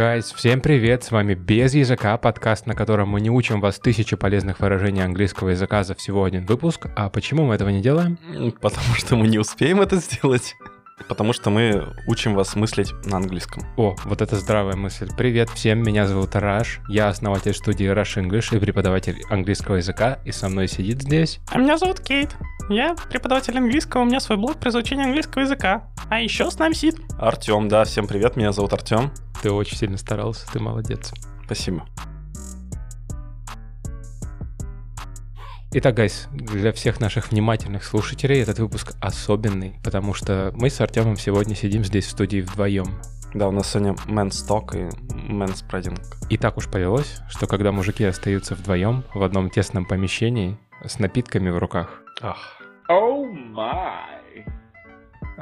Гайс, всем привет, с вами Без Языка, подкаст, на котором мы не учим вас тысячи полезных выражений английского языка за всего один выпуск. А почему мы этого не делаем? Потому что мы не успеем это сделать. Потому что мы учим вас мыслить на английском. О, вот это здравая мысль. Привет всем, меня зовут Раш, я основатель студии Rush English и преподаватель английского языка, и со мной сидит здесь... А меня зовут Кейт. Я преподаватель английского, у меня свой блог про изучение английского языка. А еще с нами сидит Артем, да, всем привет, меня зовут Артем. Ты очень сильно старался, ты молодец. Спасибо. Итак, гайс, для всех наших внимательных слушателей этот выпуск особенный, потому что мы с Артемом сегодня сидим здесь в студии вдвоем. Да, у нас сегодня Men's Talk и Men's Spreading. И так уж повелось, что когда мужики остаются вдвоем в одном тесном помещении с напитками в руках, Ах, Oh my.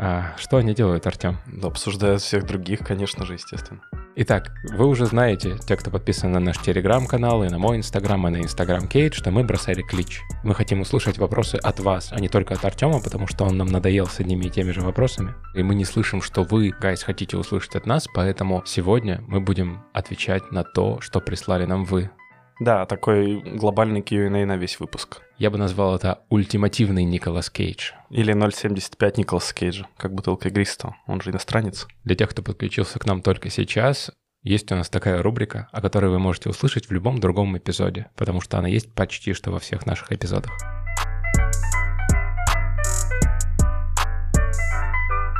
А, что они делают, Артем? да, обсуждают всех других, конечно же, естественно. Итак, вы уже знаете, те, кто подписан на наш телеграм-канал и на мой инстаграм, и на инстаграм Кейт, что мы бросали клич. Мы хотим услышать вопросы от вас, а не только от Артема, потому что он нам надоел с одними и теми же вопросами. И мы не слышим, что вы, гайс, хотите услышать от нас, поэтому сегодня мы будем отвечать на то, что прислали нам вы. Да, такой глобальный Q&A на весь выпуск. Я бы назвал это ультимативный Николас Кейдж. Или 0.75 Николаса Кейджа, как бутылка игристого, он же иностранец. Для тех, кто подключился к нам только сейчас, есть у нас такая рубрика, о которой вы можете услышать в любом другом эпизоде, потому что она есть почти что во всех наших эпизодах.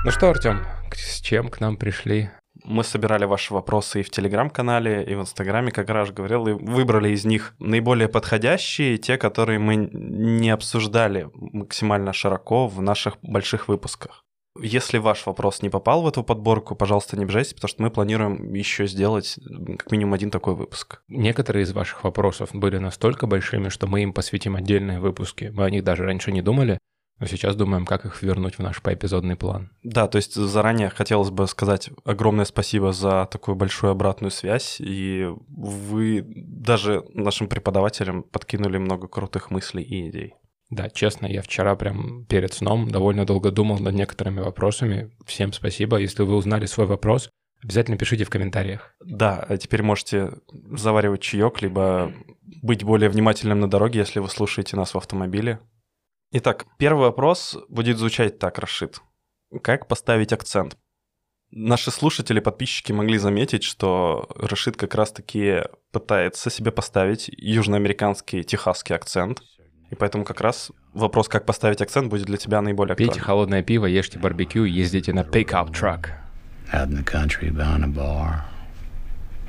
Ну что, Артем, с чем к нам пришли? Мы собирали ваши вопросы и в Телеграм-канале, и в Инстаграме, как раз говорил, и выбрали из них наиболее подходящие, те, которые мы не обсуждали максимально широко в наших больших выпусках. Если ваш вопрос не попал в эту подборку, пожалуйста, не обижайтесь, потому что мы планируем еще сделать как минимум один такой выпуск. Некоторые из ваших вопросов были настолько большими, что мы им посвятим отдельные выпуски. Мы о них даже раньше не думали, но сейчас думаем, как их вернуть в наш поэпизодный план. Да, то есть заранее хотелось бы сказать огромное спасибо за такую большую обратную связь, и вы даже нашим преподавателям подкинули много крутых мыслей и идей. Да, честно, я вчера прям перед сном довольно долго думал над некоторыми вопросами. Всем спасибо. Если вы узнали свой вопрос, обязательно пишите в комментариях. Да, а теперь можете заваривать чаек, либо быть более внимательным на дороге, если вы слушаете нас в автомобиле. Итак, первый вопрос будет звучать так, Рашид. Как поставить акцент? Наши слушатели, подписчики могли заметить, что Рашид как раз-таки пытается себе поставить южноамериканский техасский акцент. И поэтому как раз вопрос, как поставить акцент, будет для тебя наиболее Пейте актуальным. холодное пиво, ешьте барбекю, ездите на пикап truck. out in the country behind a bar.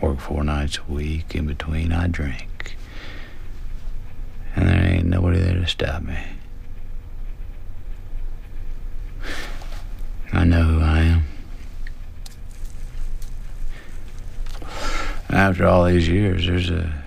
Work four nights a week. In between, I drink. And there ain't nobody there to stop me. I know who I am. After all these years, there's a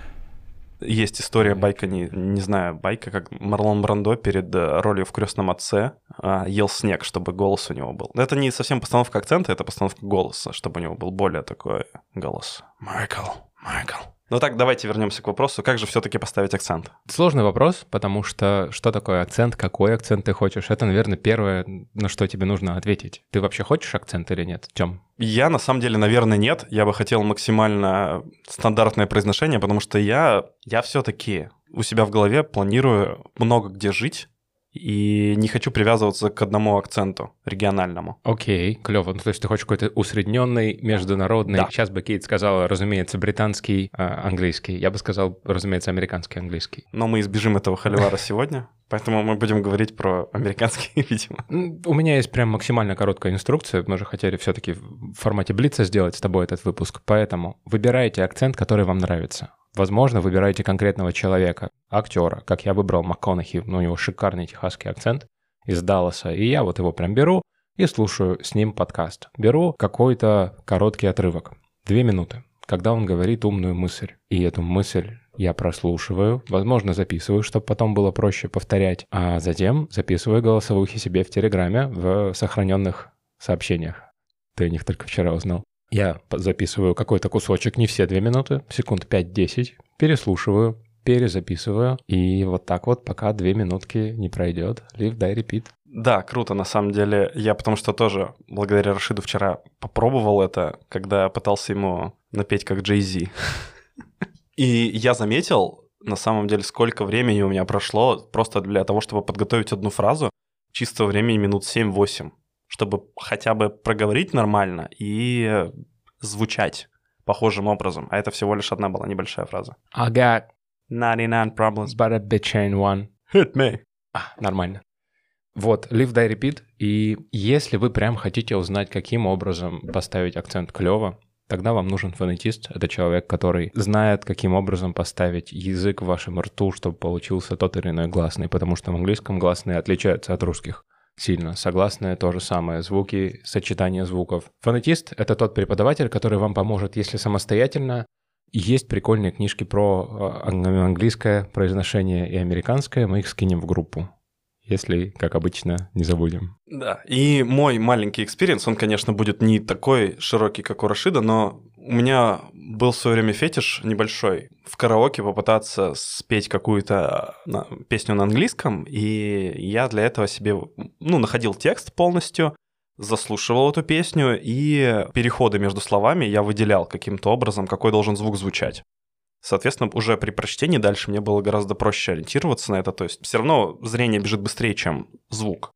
Есть история байка, не, не знаю, байка, как Марлон Брандо перед э, ролью в «Крестном отце» а, ел снег, чтобы голос у него был. Это не совсем постановка акцента, это постановка голоса, чтобы у него был более такой голос. Майкл, Майкл. Ну так, давайте вернемся к вопросу, как же все-таки поставить акцент? Сложный вопрос, потому что что такое акцент, какой акцент ты хочешь, это, наверное, первое, на что тебе нужно ответить. Ты вообще хочешь акцент или нет, Тём? Я, на самом деле, наверное, нет. Я бы хотел максимально стандартное произношение, потому что я, я все-таки у себя в голове планирую много где жить, и не хочу привязываться к одному акценту региональному. Окей, клево. Ну, то есть ты хочешь какой-то усредненный, международный. Да. Сейчас бы Кейт сказала, разумеется, британский, а, английский. Я бы сказал, разумеется, американский, английский. Но мы избежим этого холивара сегодня, поэтому мы будем говорить про американский, видимо. У меня есть прям максимально короткая инструкция. Мы же хотели все-таки в формате Блица сделать с тобой этот выпуск. Поэтому выбирайте акцент, который вам нравится. Возможно, выбирайте конкретного человека, актера, как я выбрал МакКонахи, ну, у него шикарный техасский акцент из Далласа, и я вот его прям беру и слушаю с ним подкаст. Беру какой-то короткий отрывок, две минуты, когда он говорит умную мысль. И эту мысль я прослушиваю, возможно, записываю, чтобы потом было проще повторять, а затем записываю голосовухи себе в Телеграме в сохраненных сообщениях. Ты о них только вчера узнал. Я записываю какой-то кусочек, не все две минуты, секунд 5-10, переслушиваю, перезаписываю. И вот так вот, пока две минутки не пройдет, live, die, repeat. Да, круто, на самом деле. Я потому что тоже, благодаря Рашиду, вчера попробовал это, когда пытался ему напеть как Джей Зи. И я заметил, на самом деле, сколько времени у меня прошло просто для того, чтобы подготовить одну фразу, чистого времени минут 7-8, чтобы хотя бы проговорить нормально и звучать похожим образом. А это всего лишь одна была небольшая фраза. I got 99 problems. but a bitch ain't one. Hit me. А, нормально. Вот, live, die, repeat. И если вы прям хотите узнать, каким образом поставить акцент клево, тогда вам нужен фонетист. Это человек, который знает, каким образом поставить язык в вашем рту, чтобы получился тот или иной гласный, потому что в английском гласные отличаются от русских сильно. Согласные то же самое, звуки, сочетание звуков. Фонетист — это тот преподаватель, который вам поможет, если самостоятельно. Есть прикольные книжки про э, ан- английское произношение и американское, мы их скинем в группу. Если, как обычно, не забудем. Да, и мой маленький experience, он, конечно, будет не такой широкий, как у Рашида, но у меня был в свое время фетиш небольшой. В караоке попытаться спеть какую-то на- песню на английском, и я для этого себе, ну, находил текст полностью, заслушивал эту песню, и переходы между словами я выделял каким-то образом, какой должен звук звучать. Соответственно, уже при прочтении дальше мне было гораздо проще ориентироваться на это. То есть все равно зрение бежит быстрее, чем звук.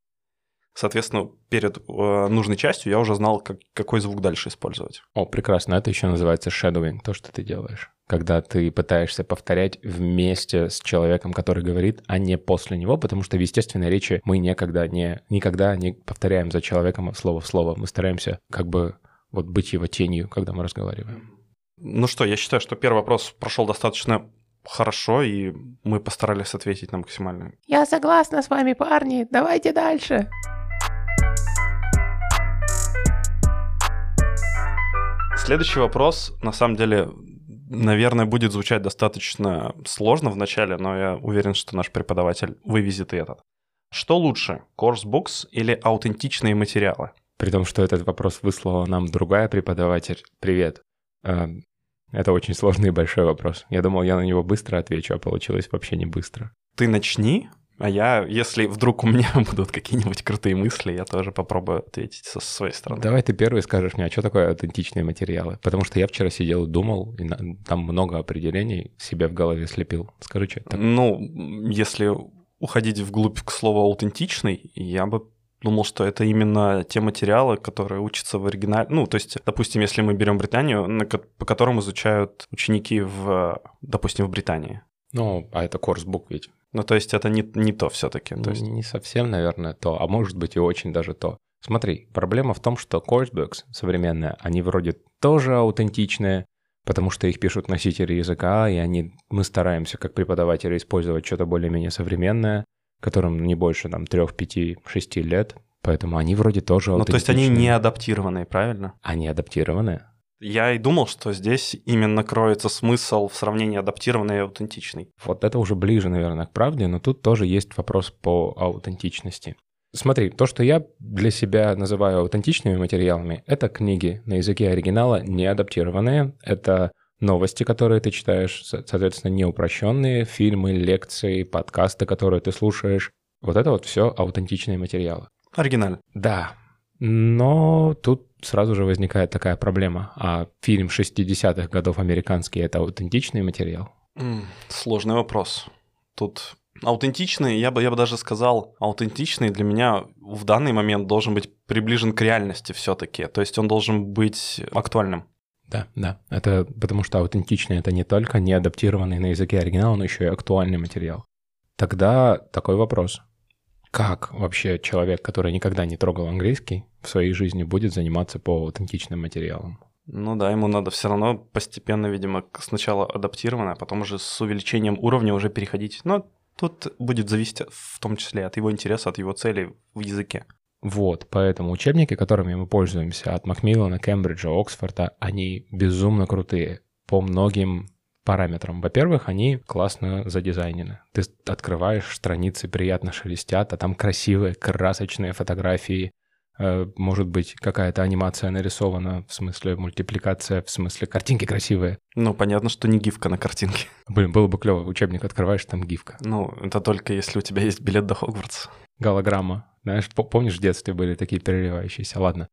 Соответственно, перед э, нужной частью я уже знал, как, какой звук дальше использовать. О, прекрасно. Это еще называется shadowing, то, что ты делаешь. Когда ты пытаешься повторять вместе с человеком, который говорит, а не после него, потому что в естественной речи мы никогда не, никогда не повторяем за человеком слово в слово. Мы стараемся как бы вот быть его тенью, когда мы разговариваем. Ну что, я считаю, что первый вопрос прошел достаточно хорошо, и мы постарались ответить на максимально. Я согласна с вами, парни. Давайте дальше. Следующий вопрос, на самом деле, наверное, будет звучать достаточно сложно вначале, но я уверен, что наш преподаватель вывезет и этот. Что лучше, books или аутентичные материалы? При том, что этот вопрос выслала нам другая преподаватель. Привет. Э, Это очень сложный и большой вопрос. Я думал, я на него быстро отвечу, а получилось вообще не быстро. Ты начни, а я, если вдруг у меня будут какие-нибудь крутые мысли, я тоже попробую ответить со своей стороны. Давай ты первый скажешь мне, а что такое аутентичные материалы? Потому что я вчера сидел и думал, и там много определений себе в голове слепил. Скажи, что это такое? Ну, если уходить вглубь к слову аутентичный, я бы думал, что это именно те материалы, которые учатся в оригинале. Ну, то есть, допустим, если мы берем Британию, по которым изучают ученики в, допустим, в Британии. Ну, а это курсбук ведь. Ну, то есть это не, не то все-таки. То есть, Не совсем, наверное, то, а может быть и очень даже то. Смотри, проблема в том, что coursebooks современные, они вроде тоже аутентичные, потому что их пишут носители языка, и они, мы стараемся как преподаватели использовать что-то более-менее современное, которым не больше там 3, 5, 6 лет, поэтому они вроде тоже ну, то есть они аутентичные. не адаптированные, правильно? Они адаптированы. Я и думал, что здесь именно кроется смысл в сравнении адаптированный и аутентичный. Вот это уже ближе, наверное, к правде, но тут тоже есть вопрос по аутентичности. Смотри, то, что я для себя называю аутентичными материалами, это книги на языке оригинала, не адаптированные, это новости, которые ты читаешь, со- соответственно, не упрощенные, фильмы, лекции, подкасты, которые ты слушаешь. Вот это вот все аутентичные материалы. Оригинально. Да, но тут сразу же возникает такая проблема. А фильм 60-х годов американский — это аутентичный материал? М, Сложный вопрос. Тут аутентичный, я бы, я бы даже сказал, аутентичный для меня в данный момент должен быть приближен к реальности все-таки. То есть он должен быть актуальным. Да, да. Это потому что аутентичный — это не только не адаптированный на языке оригинала, но еще и актуальный материал. Тогда такой вопрос. Как вообще человек, который никогда не трогал английский, в своей жизни будет заниматься по аутентичным материалам? Ну да, ему надо все равно постепенно, видимо, сначала адаптировано, а потом уже с увеличением уровня уже переходить. Но тут будет зависеть в том числе от его интереса, от его целей в языке. Вот, поэтому учебники, которыми мы пользуемся от Макмиллана, Кембриджа, Оксфорда, они безумно крутые по многим параметрам. Во-первых, они классно задизайнены. Ты открываешь, страницы приятно шелестят, а там красивые, красочные фотографии, Э, Может быть, какая-то анимация нарисована, в смысле мультипликация, в смысле картинки красивые. Ну, понятно, что не гифка на картинке. Блин, было бы клево, учебник открываешь, там гифка. Ну, это только если у тебя есть билет до Хогвартса. Голограмма. Знаешь, по- помнишь, в детстве были такие переливающиеся? Ладно.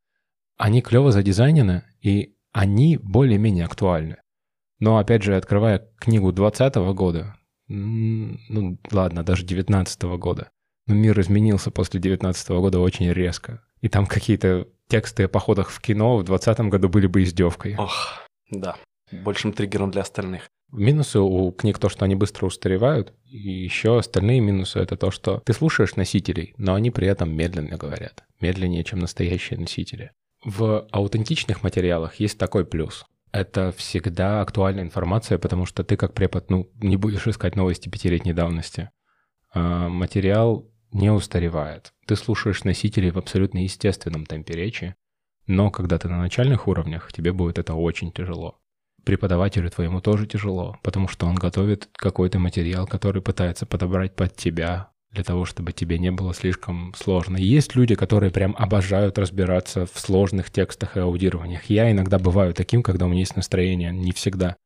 Они клево задизайнены, и они более-менее актуальны. Но, опять же, открывая книгу 20 года, ну, ладно, даже 19 года, но мир изменился после 19 года очень резко. И там какие-то тексты о походах в кино в 20 году были бы издевкой. Ох, да. Большим триггером для остальных. Минусы у книг то, что они быстро устаревают, и еще остальные минусы это то, что ты слушаешь носителей, но они при этом медленно говорят, медленнее, чем настоящие носители. В аутентичных материалах есть такой плюс. Это всегда актуальная информация, потому что ты как препод, ну, не будешь искать новости пятилетней давности. А материал не устаревает. Ты слушаешь носителей в абсолютно естественном темпе речи, но когда ты на начальных уровнях, тебе будет это очень тяжело преподавателю твоему тоже тяжело, потому что он готовит какой-то материал, который пытается подобрать под тебя для того, чтобы тебе не было слишком сложно. Есть люди, которые прям обожают разбираться в сложных текстах и аудированиях. Я иногда бываю таким, когда у меня есть настроение, не всегда.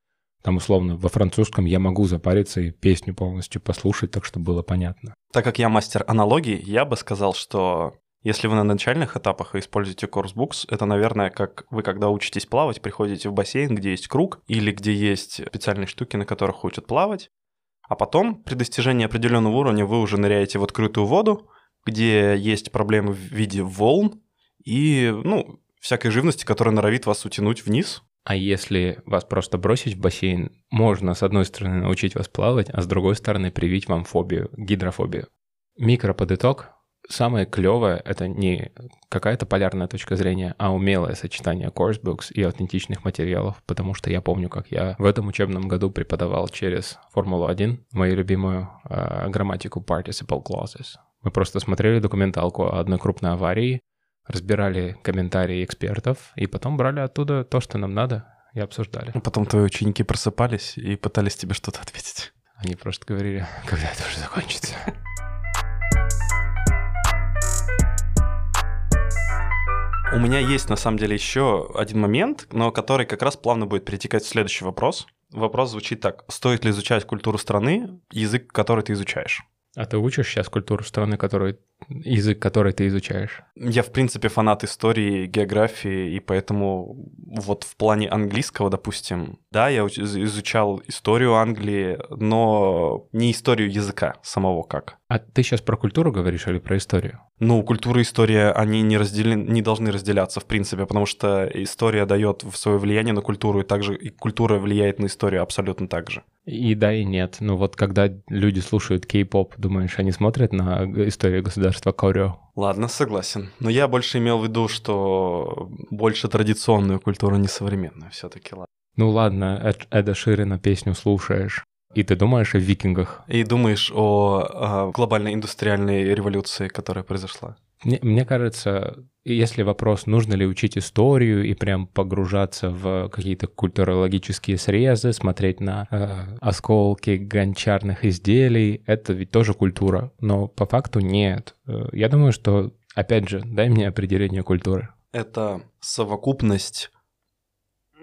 Там, условно, во французском я могу запариться и песню полностью послушать, так чтобы было понятно. Так как я мастер аналогий, я бы сказал, что если вы на начальных этапах используете Coursebooks, это, наверное, как вы, когда учитесь плавать, приходите в бассейн, где есть круг или где есть специальные штуки, на которых учат плавать, а потом при достижении определенного уровня вы уже ныряете в открытую воду, где есть проблемы в виде волн и, ну, всякой живности, которая норовит вас утянуть вниз. А если вас просто бросить в бассейн, можно с одной стороны научить вас плавать, а с другой стороны привить вам фобию, гидрофобию. Микроподыток самое клевое — это не какая-то полярная точка зрения, а умелое сочетание coursebooks и аутентичных материалов, потому что я помню, как я в этом учебном году преподавал через Формулу-1 мою любимую э, грамматику participle clauses. Мы просто смотрели документалку о одной крупной аварии, разбирали комментарии экспертов и потом брали оттуда то, что нам надо, и обсуждали. А Потом твои ученики просыпались и пытались тебе что-то ответить. Они просто говорили, когда это уже закончится. У меня есть на самом деле еще один момент, но который как раз плавно будет перетекать в следующий вопрос. Вопрос звучит так. Стоит ли изучать культуру страны, язык, который ты изучаешь? А ты учишь сейчас культуру страны, которую, язык, который ты изучаешь? Я, в принципе, фанат истории, географии, и поэтому вот в плане английского, допустим, да, я уч- изучал историю Англии, но не историю языка самого как. А ты сейчас про культуру говоришь или про историю? Ну, культура и история, они не, разделен... не должны разделяться, в принципе, потому что история дает свое влияние на культуру, и также и культура влияет на историю абсолютно так же. И да, и нет. Ну вот когда люди слушают кей-поп, думаешь, они смотрят на историю государства Корё? Ладно, согласен. Но я больше имел в виду, что больше традиционную культуру, не современную все-таки, ладно. Ну ладно, Эд- Эда Ширина песню слушаешь, и ты думаешь о викингах. И думаешь о, а, глобальной индустриальной революции, которая произошла? Мне, мне кажется, если вопрос, нужно ли учить историю и прям погружаться в какие-то культурологические срезы, смотреть на э, осколки гончарных изделий, это ведь тоже культура. Но по факту нет. Э, Я думаю, что, опять же, дай мне определение культуры. Это совокупность...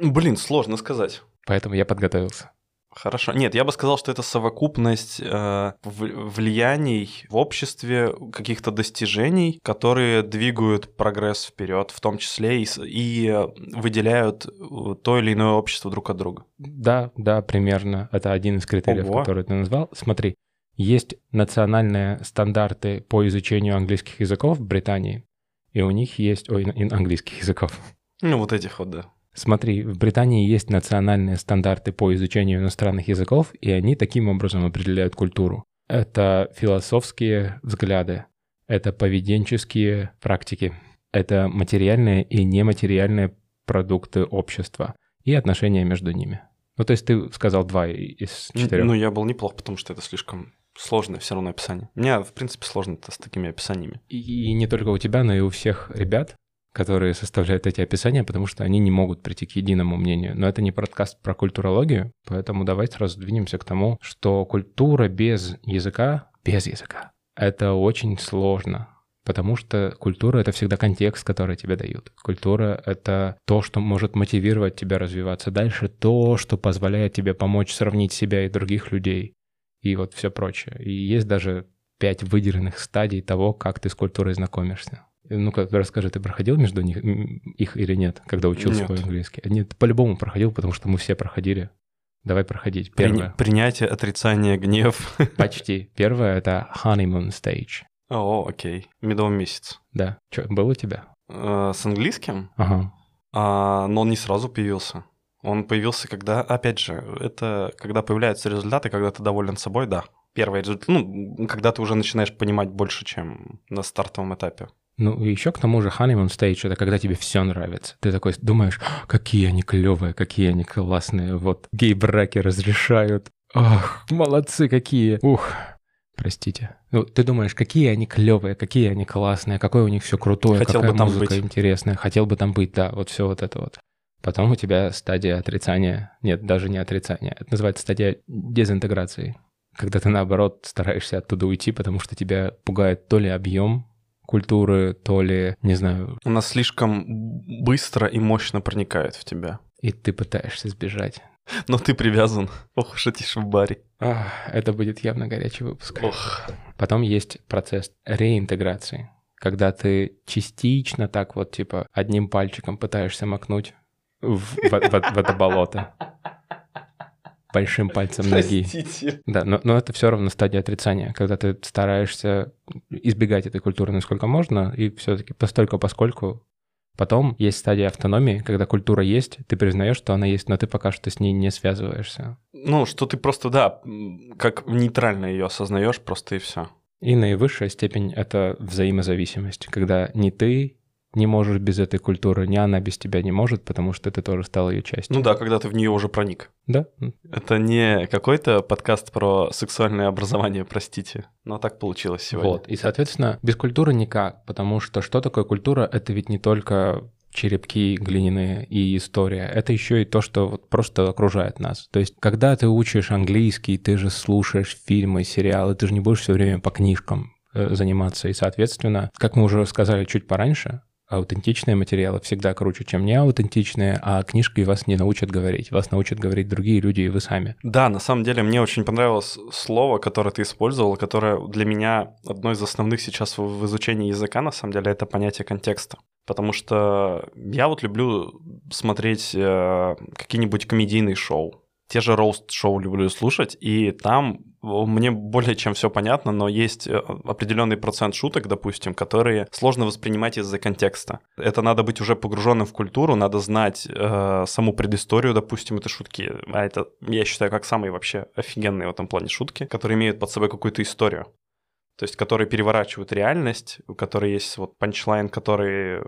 Блин, сложно сказать. Поэтому я подготовился. Хорошо. Нет, я бы сказал, что это совокупность э, влияний в обществе, каких-то достижений, которые двигают прогресс вперед, в том числе и, и э, выделяют э, то или иное общество друг от друга. Да, да, примерно. Это один из критериев, Ого. который ты назвал. Смотри, есть национальные стандарты по изучению английских языков в Британии, и у них есть... Ой, английских языков. Ну, вот этих вот, да. Смотри, в Британии есть национальные стандарты по изучению иностранных языков, и они таким образом определяют культуру. Это философские взгляды, это поведенческие практики, это материальные и нематериальные продукты общества и отношения между ними. Ну, то есть ты сказал два из четырех. Ну, я был неплох, потому что это слишком сложное все равно описание. Мне, в принципе, сложно с такими описаниями. И, и не только у тебя, но и у всех ребят, которые составляют эти описания, потому что они не могут прийти к единому мнению. Но это не подкаст про культурологию, поэтому давай сразу двинемся к тому, что культура без языка, без языка, это очень сложно. Потому что культура — это всегда контекст, который тебе дают. Культура — это то, что может мотивировать тебя развиваться дальше, то, что позволяет тебе помочь сравнить себя и других людей, и вот все прочее. И есть даже пять выделенных стадий того, как ты с культурой знакомишься. Ну-ка, расскажи, ты проходил между них, их или нет, когда учился Нет. свой английский? Нет, по-любому проходил, потому что мы все проходили. Давай проходить. При- Первое. Принятие, отрицание, гнев. Почти. Первое — это honeymoon stage. О, окей. Медовый месяц. Да. Что, был у тебя? Э, С английским? Ага. А, но он не сразу появился. Он появился, когда, опять же, это когда появляются результаты, когда ты доволен собой, да. Первый результат, ну, когда ты уже начинаешь понимать больше, чем на стартовом этапе. Ну, и еще к тому же honeymoon stage — это когда тебе все нравится. Ты такой думаешь, «А, какие они клевые, какие они классные, вот гей-браки разрешают. Ах, молодцы какие. Ух, простите. Ну, ты думаешь, какие они клевые, какие они классные, какое у них все крутое, Хотел какая бы там музыка быть. интересная. Хотел бы там быть, да, вот все вот это вот. Потом у тебя стадия отрицания. Нет, даже не отрицания. Это называется стадия дезинтеграции. Когда ты, наоборот, стараешься оттуда уйти, потому что тебя пугает то ли объем культуры, то ли, не знаю, Она слишком быстро и мощно проникает в тебя. и ты пытаешься сбежать. Но ты привязан. Ох уж эти в баре. Ах, это будет явно горячий выпуск. Ох. Потом есть процесс реинтеграции, когда ты частично так вот типа одним пальчиком пытаешься макнуть в, в- в- в это болото. Большим пальцем ноги. Простите. Да, но, но это все равно стадия отрицания, когда ты стараешься избегать этой культуры насколько можно, и все-таки постольку поскольку. Потом есть стадия автономии, когда культура есть, ты признаешь, что она есть, но ты пока что с ней не связываешься. Ну, что ты просто, да, как нейтрально ее осознаешь, просто и все. И наивысшая степень — это взаимозависимость, когда ни ты не можешь без этой культуры, ни она без тебя не может, потому что ты тоже стал ее частью. Ну да, когда ты в нее уже проник. Да? Это не какой-то подкаст про сексуальное образование, простите. Но так получилось сегодня. Вот. И, соответственно, без культуры никак, потому что что такое культура? Это ведь не только черепки глиняные и история. Это еще и то, что вот просто окружает нас. То есть, когда ты учишь английский, ты же слушаешь фильмы, сериалы, ты же не будешь все время по книжкам э, заниматься. И, соответственно, как мы уже сказали чуть пораньше, аутентичные материалы всегда круче, чем неаутентичные, а книжки вас не научат говорить. Вас научат говорить другие люди и вы сами. Да, на самом деле мне очень понравилось слово, которое ты использовал, которое для меня одно из основных сейчас в изучении языка, на самом деле, это понятие контекста. Потому что я вот люблю смотреть э, какие-нибудь комедийные шоу. Те же роуст-шоу люблю слушать, и там мне более чем все понятно, но есть э, определенный процент шуток, допустим, которые сложно воспринимать из-за контекста. Это надо быть уже погруженным в культуру, надо знать э, саму предысторию, допустим, этой шутки. А это, я считаю, как самые вообще офигенные в этом плане шутки, которые имеют под собой какую-то историю. То есть, которые переворачивают реальность, у которой есть вот панчлайн, который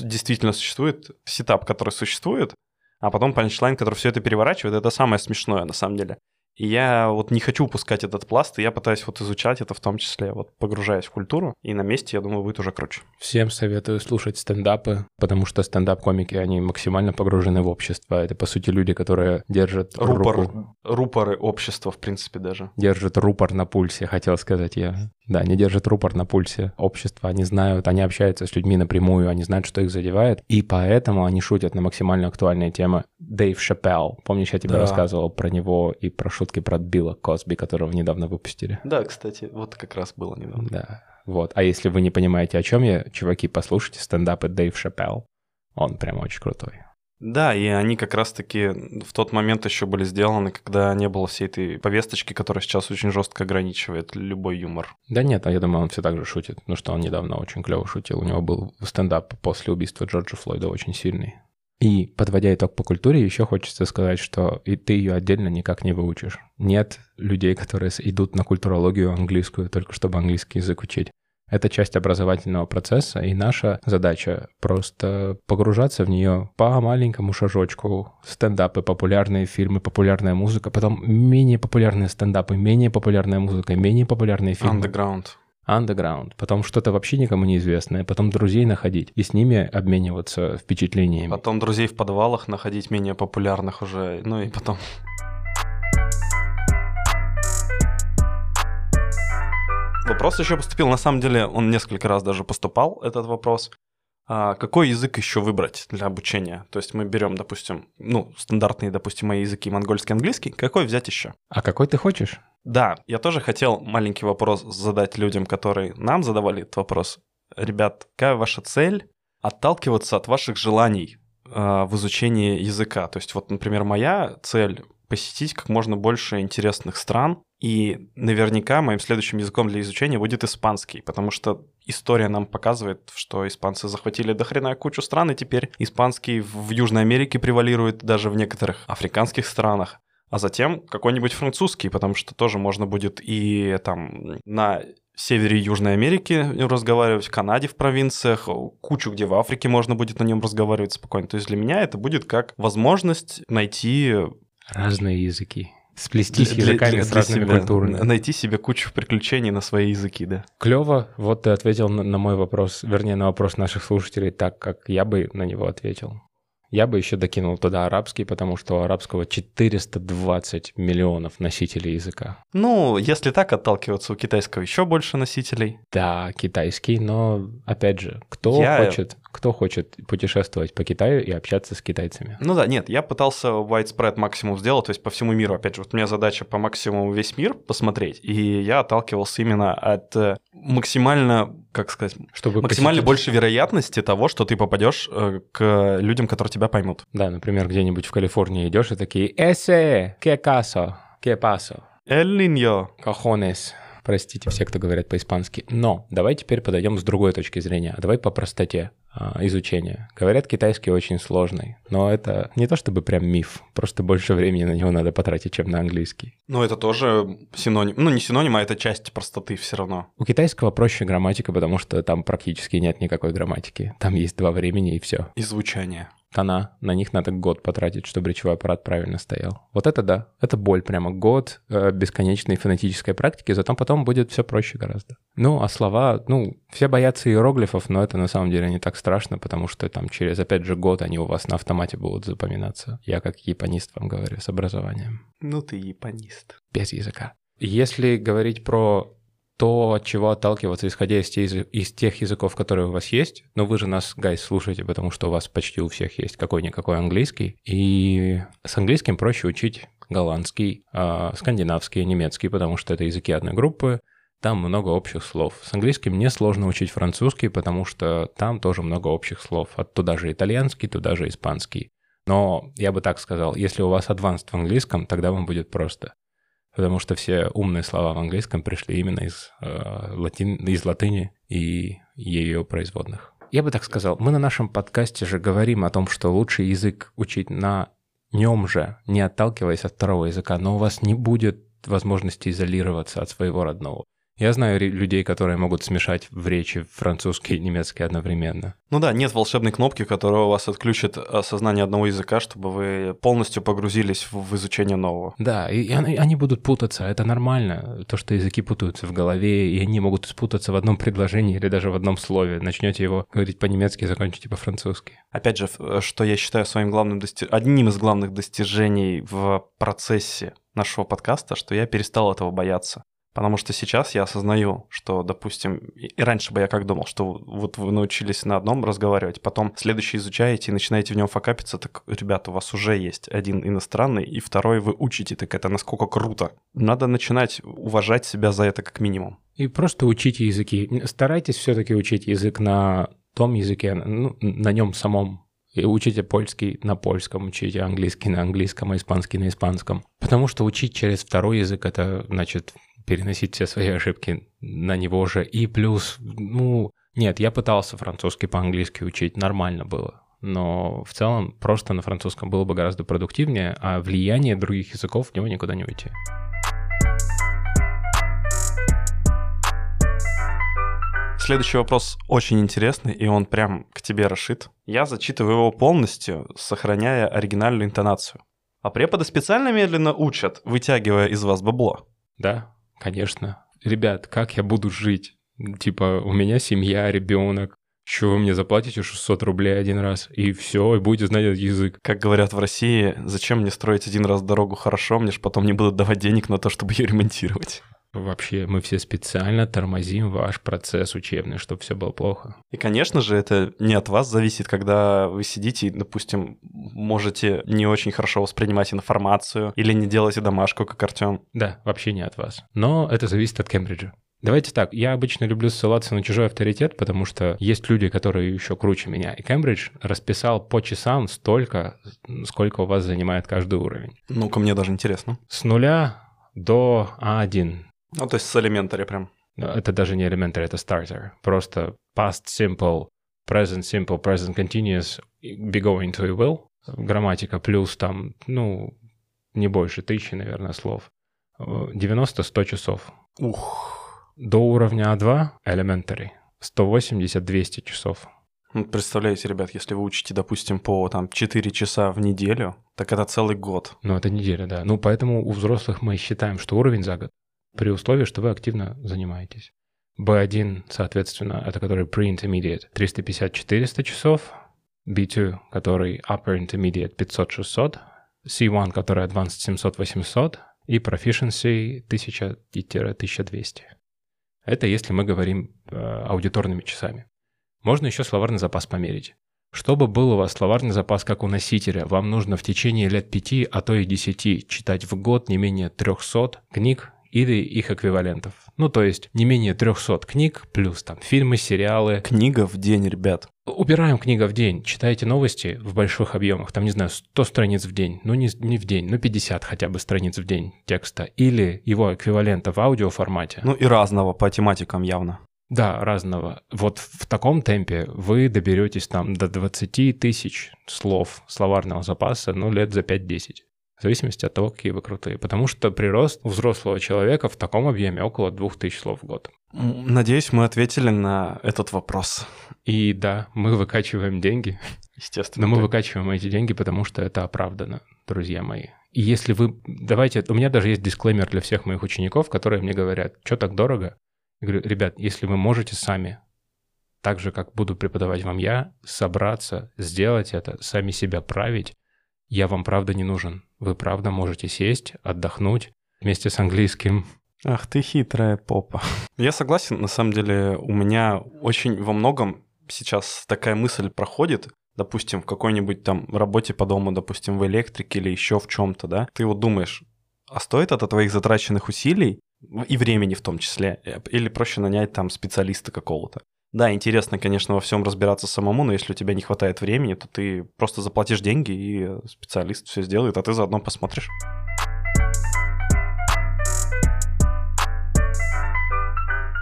действительно существует, сетап, который существует, а потом панчлайн, который все это переворачивает, это самое смешное на самом деле. И я вот не хочу упускать этот пласт, и я пытаюсь вот изучать это в том числе, вот погружаясь в культуру, и на месте, я думаю, будет уже круче. Всем советую слушать стендапы, потому что стендап-комики, они максимально погружены в общество. Это, по сути, люди, которые держат Рупор, руку- рупоры общества, в принципе, даже. держат рупор на пульсе, хотел сказать я. Да, они держат рупор на пульсе общества, они знают, они общаются с людьми напрямую, они знают, что их задевает, и поэтому они шутят на максимально актуальные темы. Дэйв Шапелл, помнишь, я тебе Да. рассказывал про него и про шутки про Билла Косби, которого недавно выпустили? Да, кстати, вот как раз было недавно. Да, вот. А если вы не понимаете, о чем я, чуваки, послушайте стендапы Дэйв Шапелл. Он прям очень крутой. Да, и они как раз-таки в тот момент еще были сделаны, когда не было всей этой повесточки, которая сейчас очень жестко ограничивает любой юмор. Да нет, а я думаю, он все так же шутит. Ну что, он недавно очень клево шутил. У него был стендап после убийства Джорджа Флойда очень сильный. И подводя итог по культуре, еще хочется сказать, что и ты ее отдельно никак не выучишь. Нет людей, которые идут на культурологию английскую, только чтобы английский язык учить. Это часть образовательного процесса, и наша задача просто погружаться в нее по маленькому шажочку. Стендапы, популярные фильмы, популярная музыка, потом менее популярные стендапы, менее популярная музыка, менее популярные фильмы. Underground. Underground, потом что-то вообще никому неизвестное, потом друзей находить и с ними обмениваться впечатлениями. Потом друзей в подвалах находить менее популярных уже, ну и потом... Вопрос еще поступил, на самом деле он несколько раз даже поступал, этот вопрос. А какой язык еще выбрать для обучения? То есть мы берем, допустим, ну, стандартные, допустим, мои языки, монгольский, английский. Какой взять еще? А какой ты хочешь? Да, я тоже хотел маленький вопрос задать людям, которые нам задавали этот вопрос. Ребят, какая ваша цель отталкиваться от ваших желаний э, в изучении языка? То есть вот, например, моя цель посетить как можно больше интересных стран, и наверняка моим следующим языком для изучения будет испанский, потому что история нам показывает, что испанцы захватили до хрена кучу стран, и теперь испанский в Южной Америке превалирует даже в некоторых африканских странах. А затем какой-нибудь французский, потому что тоже можно будет и там на севере Южной Америки разговаривать, в Канаде в провинциях, кучу где в Африке можно будет на нем разговаривать спокойно. То есть для меня это будет как возможность найти Разные языки. Сплестись для- языками для- с разными себя, культурами. Найти себе кучу приключений на свои языки, да. Клево. Вот ты ответил на, на мой вопрос, вернее, на вопрос наших слушателей так, как я бы на него ответил. Я бы еще докинул туда арабский, потому что у арабского 420 миллионов носителей языка. Ну, если так отталкиваться, у китайского еще больше носителей. Да, китайский, но опять же, кто Я- хочет, кто хочет путешествовать по Китаю и общаться с китайцами? Ну да, нет, я пытался widespread максимум сделать, то есть по всему миру. Опять же, вот у меня задача по максимуму весь мир посмотреть, и я отталкивался именно от э, максимально, как сказать, Чтобы максимально посетить- больше вероятности того, что ты попадешь э, к людям, которые тебя поймут. Да, например, где-нибудь в Калифорнии идешь и такие «Эсе, que caso, que paso». Эль Ниньо. Кохонес. Простите все, кто говорят по-испански. Но давай теперь подойдем с другой точки зрения. А давай по простоте изучения. Говорят, китайский очень сложный, но это не то чтобы прям миф, просто больше времени на него надо потратить, чем на английский. Ну, это тоже синоним. Ну, не синоним, а это часть простоты все равно. У китайского проще грамматика, потому что там практически нет никакой грамматики. Там есть два времени и все. И звучание. Тона, на них надо год потратить, чтобы речевой аппарат правильно стоял. Вот это да, это боль прямо. Год э, бесконечной фонетической практики, зато потом будет все проще гораздо. Ну, а слова, ну, все боятся иероглифов, но это на самом деле не так страшно, потому что там через, опять же, год они у вас на автомате будут запоминаться. Я как японист вам говорю, с образованием, Ну, ты японист. без языка. Если говорить про то, от чего отталкиваться, исходя из, те- из тех языков, которые у вас есть. Но вы же нас, гайс, слушаете, потому что у вас почти у всех есть какой-никакой английский. И с английским проще учить голландский, а, скандинавский, немецкий, потому что это языки одной группы. Там много общих слов. С английским не сложно учить французский, потому что там тоже много общих слов. От туда же итальянский, туда же испанский. Но я бы так сказал, если у вас advanced в английском, тогда вам будет просто потому что все умные слова в английском пришли именно из, э, латин, из латыни и ее производных. Я бы так сказал, мы на нашем подкасте же говорим о том, что лучше язык учить на нем же, не отталкиваясь от второго языка, но у вас не будет возможности изолироваться от своего родного. Я знаю людей, которые могут смешать в речи французский и немецкий одновременно. Ну да, нет волшебной кнопки, которая у вас отключит осознание одного языка, чтобы вы полностью погрузились в, изучение нового. Да, и, и они, будут путаться, это нормально. То, что языки путаются в голове, и они могут спутаться в одном предложении или даже в одном слове. Начнете его говорить по-немецки, закончите по-французски. Опять же, что я считаю своим главным дости- одним из главных достижений в процессе нашего подкаста, что я перестал этого бояться. Потому что сейчас я осознаю, что, допустим, и раньше бы я как думал, что вот вы научились на одном разговаривать, потом следующий изучаете и начинаете в нем факапиться, так, ребята, у вас уже есть один иностранный, и второй вы учите, так это насколько круто. Надо начинать уважать себя за это как минимум. И просто учите языки. Старайтесь все-таки учить язык на том языке, ну, на нем самом. И учите польский на польском, учите английский на английском, а испанский на испанском. Потому что учить через второй язык это значит переносить все свои ошибки на него же. И плюс, ну, нет, я пытался французский по-английски учить, нормально было. Но в целом просто на французском было бы гораздо продуктивнее, а влияние других языков в него никуда не уйти. Следующий вопрос очень интересный, и он прям к тебе расшит. Я зачитываю его полностью, сохраняя оригинальную интонацию. А преподы специально медленно учат, вытягивая из вас бабло. Да, конечно. Ребят, как я буду жить? Типа, у меня семья, ребенок. Что вы мне заплатите 600 рублей один раз, и все, и будете знать этот язык. Как говорят в России, зачем мне строить один раз дорогу хорошо, мне же потом не будут давать денег на то, чтобы ее ремонтировать. Вообще, мы все специально тормозим ваш процесс учебный, чтобы все было плохо. И, конечно же, это не от вас зависит, когда вы сидите и, допустим, можете не очень хорошо воспринимать информацию или не делаете домашку, как Артем. Да, вообще не от вас. Но это зависит от Кембриджа. Давайте так, я обычно люблю ссылаться на чужой авторитет, потому что есть люди, которые еще круче меня. И Кембридж расписал по часам столько, сколько у вас занимает каждый уровень. Ну-ка, мне даже интересно. С нуля до А1. Ну, то есть с элементари прям. Но Это даже не elementary, это starter. Просто past simple, present simple, present continuous, be going to и will. Грамматика плюс там, ну, не больше тысячи, наверное, слов. Э, 90-100 часов. Ух. До уровня А2 elementary 180-200 часов. Ну, Представляете, ребят, если вы учите, допустим, по там 4 часа в неделю, так это целый год. Ну, это неделя, да. Ну, поэтому у взрослых мы считаем, что уровень за год, при условии, что вы активно занимаетесь. B1, соответственно, это который pre-intermediate, 350-400 часов. B2, который upper intermediate, 500-600. C1, который advanced 700-800. И proficiency 1000-1200. Это если мы говорим э, аудиторными часами. Можно еще словарный запас померить. Чтобы был у вас словарный запас как у носителя, вам нужно в течение лет пяти, а то и десяти читать в год не менее 300 книг или их эквивалентов. Ну, то есть не менее 300 книг, плюс там фильмы, сериалы. Книга в день, ребят. Убираем книга в день, читайте новости в больших объемах, там, не знаю, 100 страниц в день, ну не, не в день, ну 50 хотя бы страниц в день текста, или его эквивалента в аудиоформате. Ну и разного по тематикам явно. Да, разного. Вот в таком темпе вы доберетесь там до 20 тысяч слов словарного запаса, ну, лет за 5-10. В зависимости от того, какие вы крутые. Потому что прирост у взрослого человека в таком объеме около 2000 слов в год. Надеюсь, мы ответили на этот вопрос. И да, мы выкачиваем деньги, Естественно. но мы да. выкачиваем эти деньги, потому что это оправдано, друзья мои. И если вы... Давайте... У меня даже есть дисклеймер для всех моих учеников, которые мне говорят, что так дорого? Я говорю, ребят, если вы можете сами, так же, как буду преподавать вам я, собраться, сделать это, сами себя править, я вам правда не нужен. Вы правда можете сесть, отдохнуть вместе с английским. Ах ты хитрая попа. Я согласен, на самом деле у меня очень во многом сейчас такая мысль проходит, допустим, в какой-нибудь там работе по дому, допустим, в электрике или еще в чем-то, да, ты вот думаешь, а стоит это твоих затраченных усилий и времени в том числе, или проще нанять там специалиста какого-то. Да, интересно, конечно, во всем разбираться самому, но если у тебя не хватает времени, то ты просто заплатишь деньги, и специалист все сделает, а ты заодно посмотришь.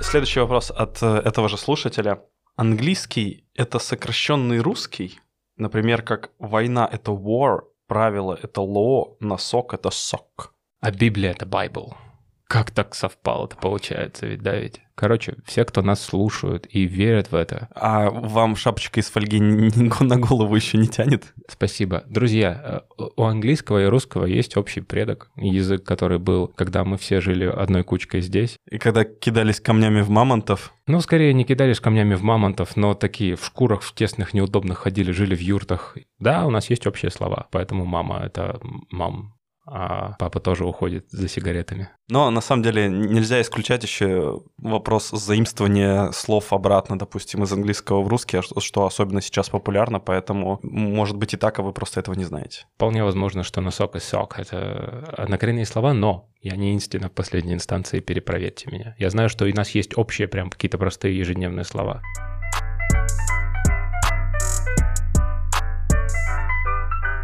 Следующий вопрос от э, этого же слушателя. Английский — это сокращенный русский? Например, как война — это war, правило — это law, носок — это sock. А Библия — это Bible. Как так совпало-то получается, ведь, да, ведь? Короче, все, кто нас слушают и верят в это, А вам шапочка из фольги на голову еще не тянет? спасибо. Друзья, э, у английского и русского есть общий предок, язык, который был, когда мы все жили одной кучкой здесь. И когда кидались камнями в мамонтов, Ну, скорее, не кидались камнями в мамонтов, но такие в шкурах, в тесных, неудобных ходили, жили в юртах. Да, у нас есть общие слова, поэтому мама — это мам, а папа тоже уходит за сигаретами. Но на самом деле нельзя исключать еще вопрос заимствования слов обратно, допустим, из английского в русский, а что- что особенно сейчас популярно, поэтому может быть и так, а вы просто этого не знаете. Вполне возможно, что носок и сок — это однокоренные слова, но я не истина в последней инстанции, перепроверьте меня. Я знаю, что у нас есть общие прям какие-то простые ежедневные слова.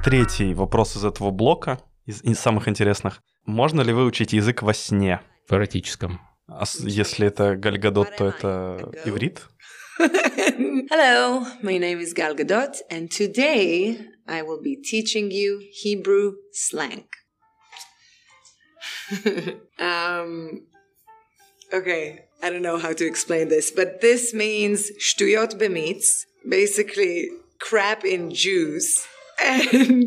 Третий вопрос из этого блока, из, из самых интересных. Можно ли выучить язык во сне? В эротическом. А если это Гальгадот, то это иврит? Hello, my name is Gal Gadot, and today I will be teaching you Hebrew slang. um, okay, I don't know how to explain this, but this means shtuyot b'mitz, basically crap in juice, and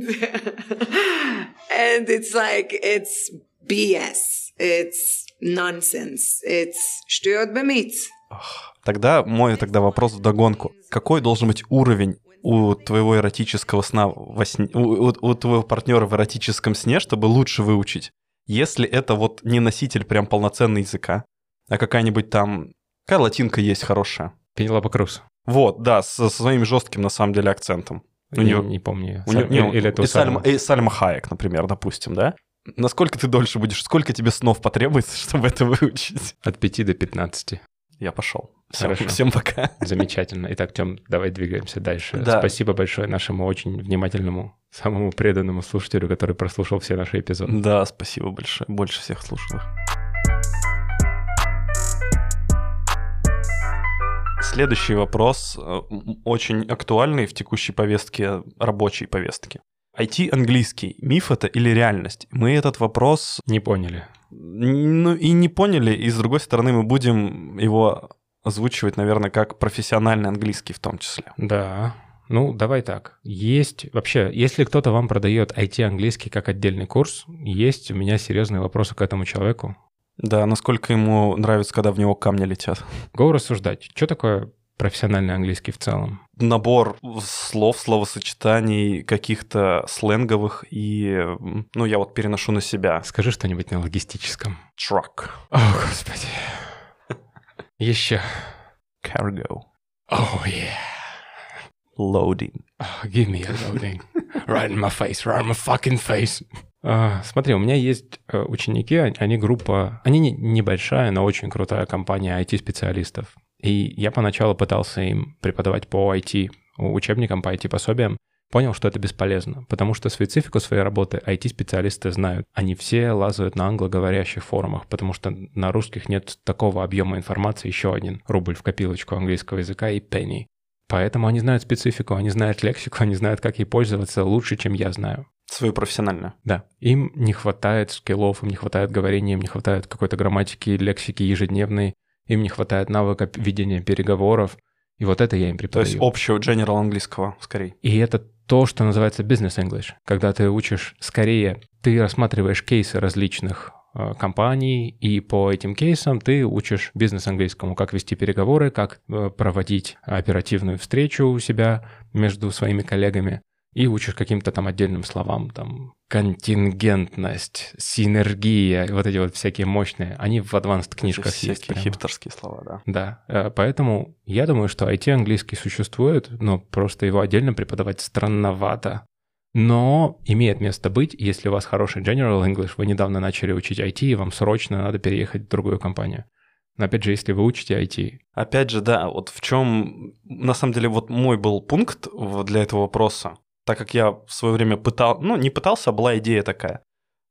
and it's like it's BS, it's nonsense, it's shtuyot b'mitz. Тогда мой тогда вопрос в догонку. Какой должен быть уровень у твоего эротического сна во сне, у, у- у твоего партнера в эротическом сне, чтобы лучше выучить? Если это вот не носитель прям полноценный языка, а какая-нибудь там... Какая латинка есть хорошая? Пенелопа Круз. Вот, да, со, со своим жестким на самом деле акцентом. У не, неё- не помню. У не, Или это у Сальма, Сальмы. и Сальма Хайек, например, допустим, да? Насколько ты дольше будешь, сколько тебе снов потребуется, чтобы это выучить? От 5 до 15. Я пошел. Всем, Хорошо. всем пока. Замечательно. Итак, Тем, давай двигаемся дальше. Да. Спасибо большое нашему очень внимательному, самому преданному слушателю, который прослушал все наши эпизоды. Да, спасибо большое. Больше всех слушал Следующий вопрос э, очень актуальный в текущей повестке, рабочей повестке. IT-английский, миф это или реальность? Мы этот вопрос Не поняли. ну, и не поняли, и с другой стороны мы будем его озвучивать, наверное, как профессиональный английский в том числе. Да. Ну, давай так. Есть вообще, если кто-то вам продает IT-английский как отдельный курс, есть у меня серьезные вопросы к этому человеку. Да, насколько ему нравится, когда в него камни летят. Go рассуждать. Что такое профессиональный английский в целом? Набор слов, словосочетаний, каких-то сленговых, и, ну, я вот переношу на себя. Скажи что-нибудь на логистическом. Truck, О, господи. Еще. cargo, Oh, yeah. loading. Oh, give me a loading. Right in my face, right in my fucking face. А, смотри, у меня есть э, ученики, они, они группа, они не- небольшая, но очень крутая компания IT-специалистов. И я поначалу пытался им преподавать по IT, учебникам по IT-пособиям, понял, что это бесполезно, потому что специфику своей работы IT-специалисты знают. Они все лазают на англоговорящих форумах, потому что на русских нет такого объема информации, еще один рубль в копилочку английского языка и penny. Поэтому они знают специфику, они знают лексику, они знают, как ей пользоваться лучше, чем я знаю. Свою профессиональную. Да, им не хватает скиллов, им не хватает говорения, им не хватает какой-то грамматики, лексики ежедневной, им не хватает навыка ведения переговоров. И вот это я им То преподаю. есть общего general английского, скорее. И это то, что называется business English, когда ты учишь скорее, ты рассматриваешь кейсы различных э, компаний, и по этим кейсам ты учишь бизнес английскому, как вести переговоры, как э, проводить оперативную встречу у себя между своими коллегами, и учишь каким-то там отдельным словам, там, контингентность, синергия, вот эти вот всякие мощные, они в advanced книжках есть. Всякие хипстерские слова, да. Да, э, поэтому я думаю, что IT-английский существует, но просто его отдельно преподавать странновато. Но имеет место быть, если у вас хороший General English, вы недавно начали учить IT, и вам срочно надо переехать в другую компанию. Но опять же, если вы учите IT, Опять же, да, вот в чем, на самом деле, вот мой был пункт для этого вопроса, так как я в свое время пытал, ну, не пытался, а была идея такая.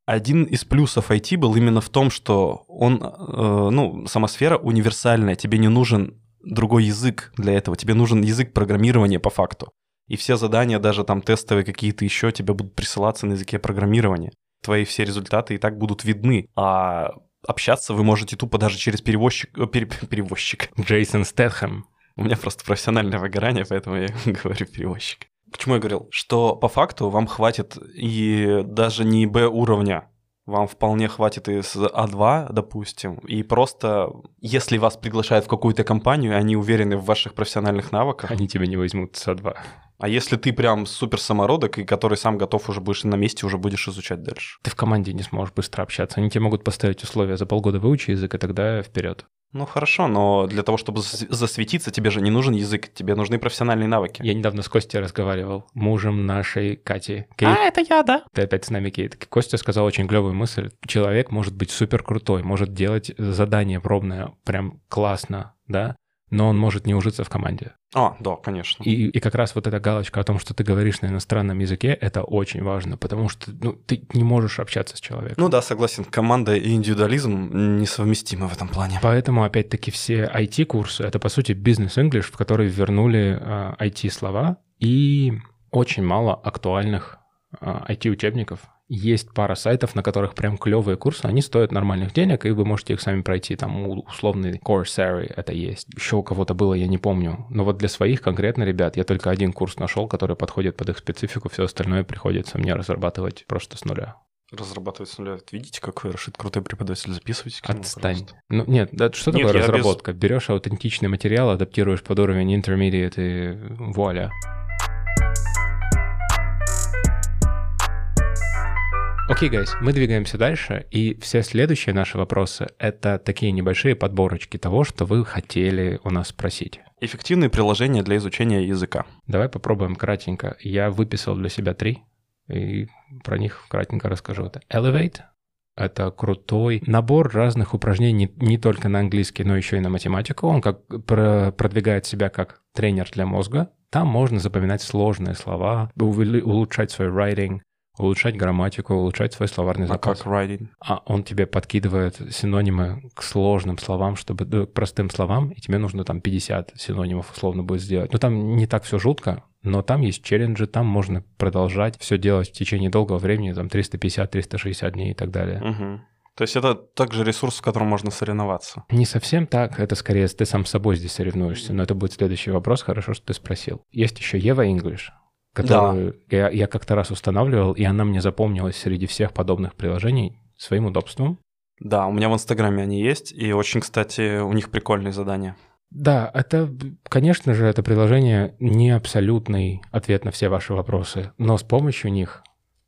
Один из плюсов IT был именно в том, что он, э, ну, сама сфера универсальная, тебе не нужен другой язык для этого, тебе нужен язык программирования по факту. И все задания, даже там тестовые какие-то еще, тебе будут присылаться на языке программирования. Твои все результаты и так будут видны, а общаться вы можете тупо даже через перевозчик, э, пере- перевозчик. Джейсон Стэтхэм, У меня просто профессиональное выгорание, поэтому я говорю перевозчик. К чему я говорил? Что по факту вам хватит и даже не Б уровня, вам вполне хватит и с А2, допустим, и просто, если вас приглашают в какую-то компанию, они уверены в ваших профессиональных навыках, они тебя не возьмут со два. А если ты прям супер самородок, и который сам готов уже будешь на месте, уже будешь изучать дальше. Ты в команде не сможешь быстро общаться. Они тебе могут поставить условия за полгода выучи язык, и тогда вперед. Ну хорошо, но для того, чтобы зас- засветиться, тебе же не нужен язык, тебе нужны профессиональные навыки. Я недавно с Костей разговаривал, мужем нашей Кати. А, Кейт, это я, да? ты опять с нами, Кейт. Костя сказал очень клевую мысль. Человек может быть супер крутой, может делать задание пробное прям классно, да, но он может не ужиться в команде. А, да, конечно. И, и как раз вот эта галочка о том, что ты говоришь на иностранном языке, это очень важно, потому что ну, ты не можешь общаться с человеком. Ну да, согласен, команда и индивидуализм несовместимы в этом плане. Поэтому, опять-таки, все IT-курсы — это, по сути, бизнес-инглиш, в который вернули э, IT-слова, и очень мало актуальных IT-учебников. Есть пара сайтов, на которых прям клевые курсы, они стоят нормальных денег, и вы можете их сами пройти. Там условный Coursera это есть. Еще у кого-то было, я не помню. Но вот для своих конкретно ребят я только один курс нашел, который подходит под их специфику, все остальное приходится мне разрабатывать просто с нуля. Разрабатывать с нуля. Видите, какой Рашид крутой преподаватель? Записывайте. к нему, Отстань. пожалуйста. Ну, нет, да, что Нет, такое я без- разработка? Берешь аутентичный материал, адаптируешь под уровень intermediate и вуаля. Окей, гайс, мы двигаемся дальше, и все следующие наши вопросы — это такие небольшие подборочки того, что вы хотели у нас спросить. Эффективные приложения для изучения языка. Давай попробуем кратенько. Я выписал для себя три, и про них кратенько расскажу. Это Elevate, это крутой набор разных упражнений не только на английский, но еще и на математику. Он как про- продвигает себя как тренер для мозга. Там можно запоминать сложные слова, улучшать свой writing, улучшать грамматику, улучшать свой словарный А запас. как writing? А он тебе подкидывает синонимы к сложным словам, чтобы да, к простым словам, и тебе нужно там 50 синонимов условно будет сделать. Ну там не так все жутко, но там есть челленджи, там можно продолжать все делать в течение долгого времени, там 350-360 дней и так далее. Мгм. То есть это также ресурс, в котором можно соревноваться. Не совсем так, это скорее ты сам с собой здесь соревнуешься, но это будет следующий вопрос, хорошо, что ты спросил. Есть еще Ева English, которую я, я как-то раз устанавливал, и она мне запомнилась среди всех подобных приложений своим удобством. Да, у меня в Инстаграме они есть, и очень, кстати, у них прикольные задания. Да, это, конечно же, это приложение не абсолютный ответ на все ваши вопросы, но с помощью них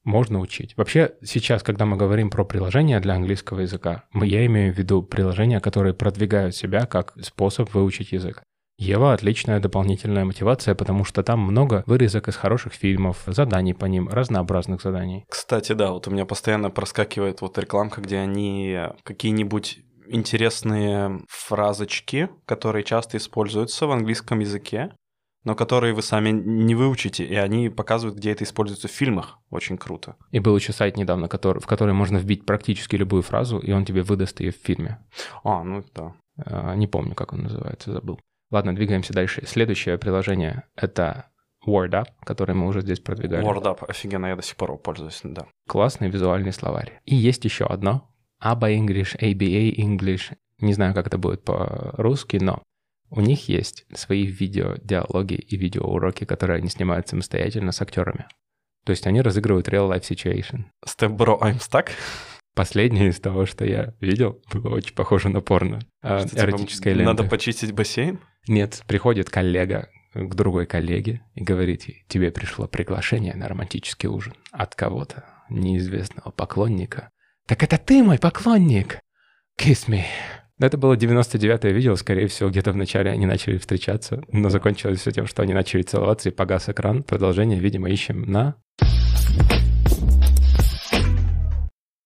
можно учить. Вообще, сейчас, когда мы говорим про приложения для английского языка, я имею в виду приложения, которые продвигают себя как способ выучить язык. Ева — отличная дополнительная мотивация, потому что там много вырезок из хороших фильмов, заданий по ним, разнообразных заданий. Кстати, да, вот у меня постоянно проскакивает вот рекламка, где они какие-нибудь интересные фразочки, которые часто используются в английском языке, но которые вы сами не выучите, и они показывают, где это используется в фильмах. Очень круто. И был еще сайт недавно, который, в который можно вбить практически любую фразу, и он тебе выдаст ее в фильме. А, ну да. А, Не помню, как он называется, забыл. Ладно, двигаемся дальше. Следующее приложение — это WordUp, который мы уже здесь продвигали. WordUp, офигенно, я до сих пор его пользуюсь, да. Классный визуальный словарь. И есть еще одно. ABA English, ABA English. Не знаю, как это будет по-русски, но у них есть свои видео-диалоги и видеоуроки, которые они снимают самостоятельно с актерами. То есть они разыгрывают real-life situation. Step Bro, I'm stuck. Последнее из того, что я видел, было очень похоже на порно. А, Что, типа, Эротическая лента. Надо почистить бассейн? Нет, приходит коллега к другой коллеге и говорит ей, тебе пришло приглашение на романтический ужин от кого-то, неизвестного поклонника. Так это ты мой поклонник! Kiss me! Это было 99-е видео, скорее всего, где-то в начале они начали встречаться, но закончилось все тем, что они начали целоваться и погас экран. Продолжение, видимо, ищем на...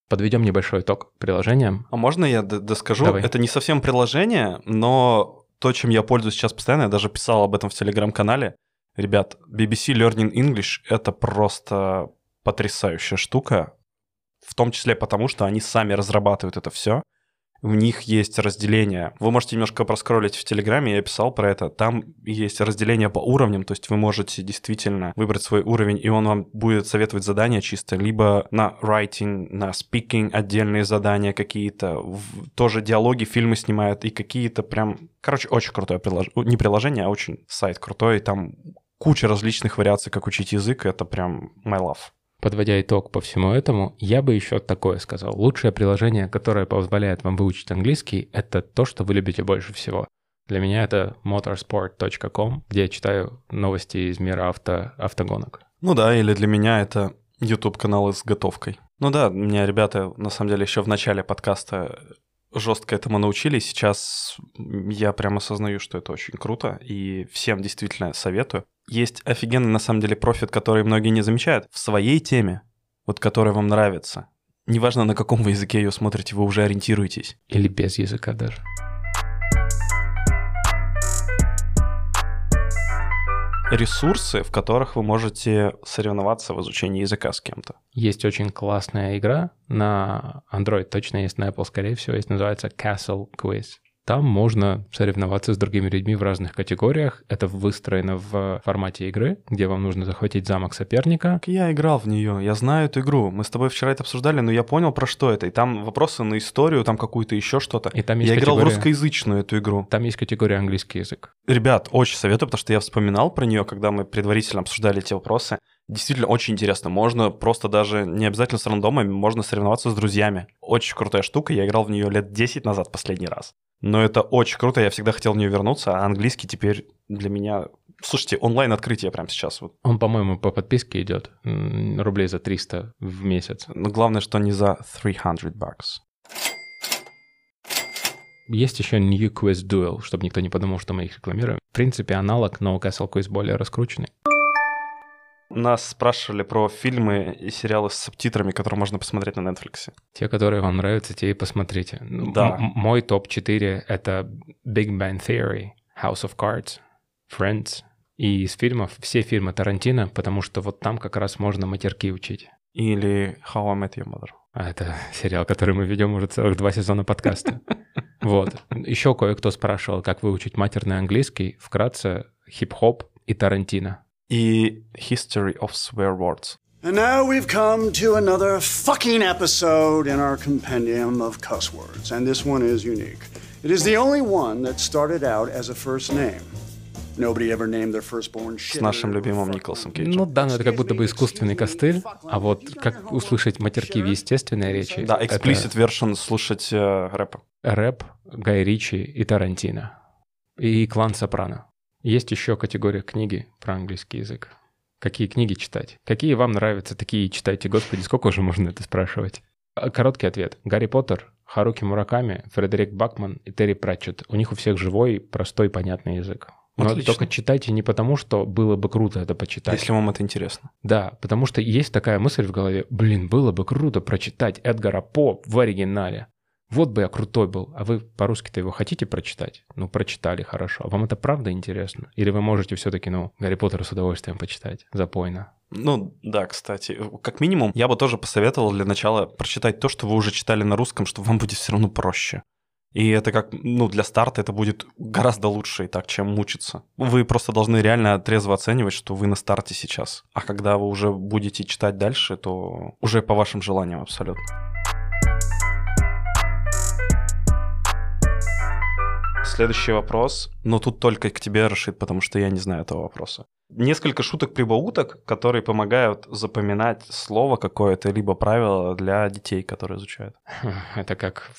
Подведем небольшой итог приложениям. А можно я доскажу? Давай. Это не совсем приложение, но то, чем я пользуюсь сейчас постоянно, я даже писал об этом в телеграм-канале. Ребят, BBC Learning English — это просто потрясающая штука, в том числе потому, что они сами разрабатывают это все. У них есть разделение. Вы можете немножко проскроллить в Телеграме, я писал про это. Там есть разделение по уровням, то есть вы можете действительно выбрать свой уровень, и он вам будет советовать задания чисто, либо на writing, на speaking отдельные задания какие-то, в- тоже диалоги, фильмы снимают, и какие-то прям... Короче, очень крутое приложение. Не приложение, а очень сайт крутой, и там куча различных вариаций, как учить язык, это прям my love. Подводя итог по всему этому, я бы еще такое сказал. Лучшее приложение, которое позволяет вам выучить английский, это то, что вы любите больше всего. Для меня это motorsport.com, где я читаю новости из мира авто, автогонок. Ну да, или для меня это YouTube-каналы с готовкой. Ну да, меня ребята, на самом деле, еще в начале подкаста жестко этому научили. Сейчас я прям осознаю, что это очень круто, и всем действительно советую. Есть офигенный, на самом деле, профит, который многие не замечают. В своей теме, вот которая вам нравится, неважно, на каком вы языке ее смотрите, вы уже ориентируетесь. Или без языка даже. Ресурсы, в которых вы можете соревноваться в изучении языка с кем-то. Есть очень классная игра на Android, точно есть на Apple, скорее всего, есть, называется Castle Quiz. Там можно соревноваться с другими людьми в разных категориях. Это выстроено в формате игры, где вам нужно захватить замок соперника. Я играл в нее, я знаю эту игру. Мы с тобой вчера это обсуждали, но я понял, про что это. И там вопросы на историю, там какую-то еще что-то. И там есть Я играл в категория- русскоязычную эту игру. Там есть категория английский язык. Ребят, очень советую, потому что я вспоминал про нее, когда мы предварительно обсуждали эти вопросы. Действительно очень интересно. Можно просто даже не обязательно с рандомами, можно соревноваться с друзьями. Очень крутая штука. Я играл в нее лет 10 назад последний раз. Но это очень круто, я всегда хотел в нее вернуться, а английский теперь для меня Слушайте, онлайн-открытие прямо сейчас. Вот. Он, по-моему, по подписке идет рублей за 300 в месяц. Но главное, что не за 300 бакс. Есть еще New Quiz Duel, чтобы никто не подумал, что мы их рекламируем. В принципе, аналог No Castle Quiz более раскрученный. Нас спрашивали про фильмы и сериалы с субтитрами, которые можно посмотреть на Netflix. Те, которые вам нравятся, те и посмотрите. Да. м- мой топ-4 — это Big Bang Theory, House of Cards, Friends. И из фильмов все фильмы Тарантино, потому что вот там как раз можно матерки учить. Или How I Met Your Mother. А это сериал, который мы ведем уже целых два сезона подкаста. Вот. Еще кое-кто спрашивал, как выучить матерный английский. Вкратце, хип-хоп и Тарантино. И History of Swear Words. And now we've come to another fucking episode in our compendium of cuss words, and this one is unique. It is the only one that started out as a first name. Nobody ever named their firstborn С shit. нашим любимым Николасом Кейджем. Ну да, но это как будто бы искусственный костыль, а вот как услышать матерки в естественной речи? Да, это explicit version слушать э, рэпа. рэп, Гай Ричи и Тарантино. И клан Сопрано. Есть еще категория книги про английский язык. Какие книги читать? Какие вам нравятся, такие читайте. Господи, сколько уже можно это спрашивать? А, Короткий ответ. Гарри Поттер, Харуки Мураками, Фредерик Бакман и Терри Пратчетт. У них у всех живой, простой, понятный язык. Но Отлично. только читайте не потому, что было бы круто это почитать. Если вам это интересно. Да, потому что есть такая мысль в голове, блин, было бы круто прочитать Эдгара По в оригинале. Вот бы я крутой был. А вы по-русски-то его хотите прочитать? Ну, прочитали, хорошо. А вам это правда интересно? Или вы можете все-таки, ну, Гарри Поттера с удовольствием почитать? Запойно. Ну, да, кстати. Как минимум, я бы тоже посоветовал для начала прочитать то, что вы уже читали на русском, что вам будет все равно проще. И это как, ну, для старта это будет гораздо лучше и так, чем мучиться. Вы просто должны реально трезво оценивать, что вы на старте сейчас. А когда вы уже будете читать дальше, то уже по вашим желаниям абсолютно. Следующий вопрос, но тут только к тебе, Рашид, потому что я не знаю этого вопроса. Несколько шуток-прибауток, которые помогают запоминать слово какое-то, либо правило для детей, которые изучают. Это как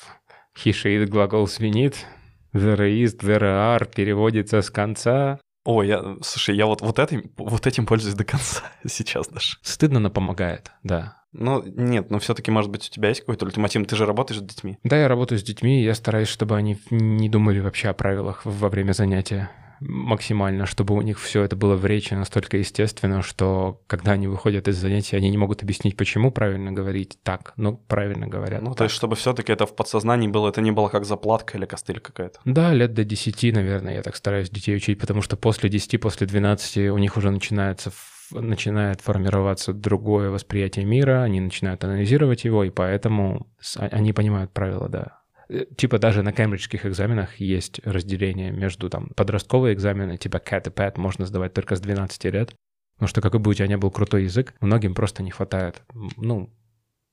he, she, глагол свинит. There is, there are переводится с конца. Ой, я, слушай, я вот, вот, этим, вот этим пользуюсь до конца сейчас даже. Стыдно, но помогает, да. Ну, нет, но все-таки, может быть, у тебя есть какой-то ультимативный, ты же работаешь с детьми. Да, я работаю с детьми, и я стараюсь, чтобы они не думали вообще о правилах во время занятия максимально, чтобы у них все это было в речи настолько естественно, что когда они выходят из занятия, они не могут объяснить, почему правильно говорить так, но правильно говорят. Ну, так. то есть, чтобы все-таки это в подсознании было, это не было как заплатка или костыль какая-то. Да, лет до 10, наверное, я так стараюсь детей учить, потому что после 10, после 12 у них уже начинается начинает формироваться другое восприятие мира, они начинают анализировать его, и поэтому а- они понимают правила, да. Э, Типа даже на кембриджских экзаменах есть разделение между там подростковые экзамены, типа CAT и PAT можно сдавать только с 12 лет, потому что какой бы у тебя ни был крутой язык, многим просто не хватает, ну,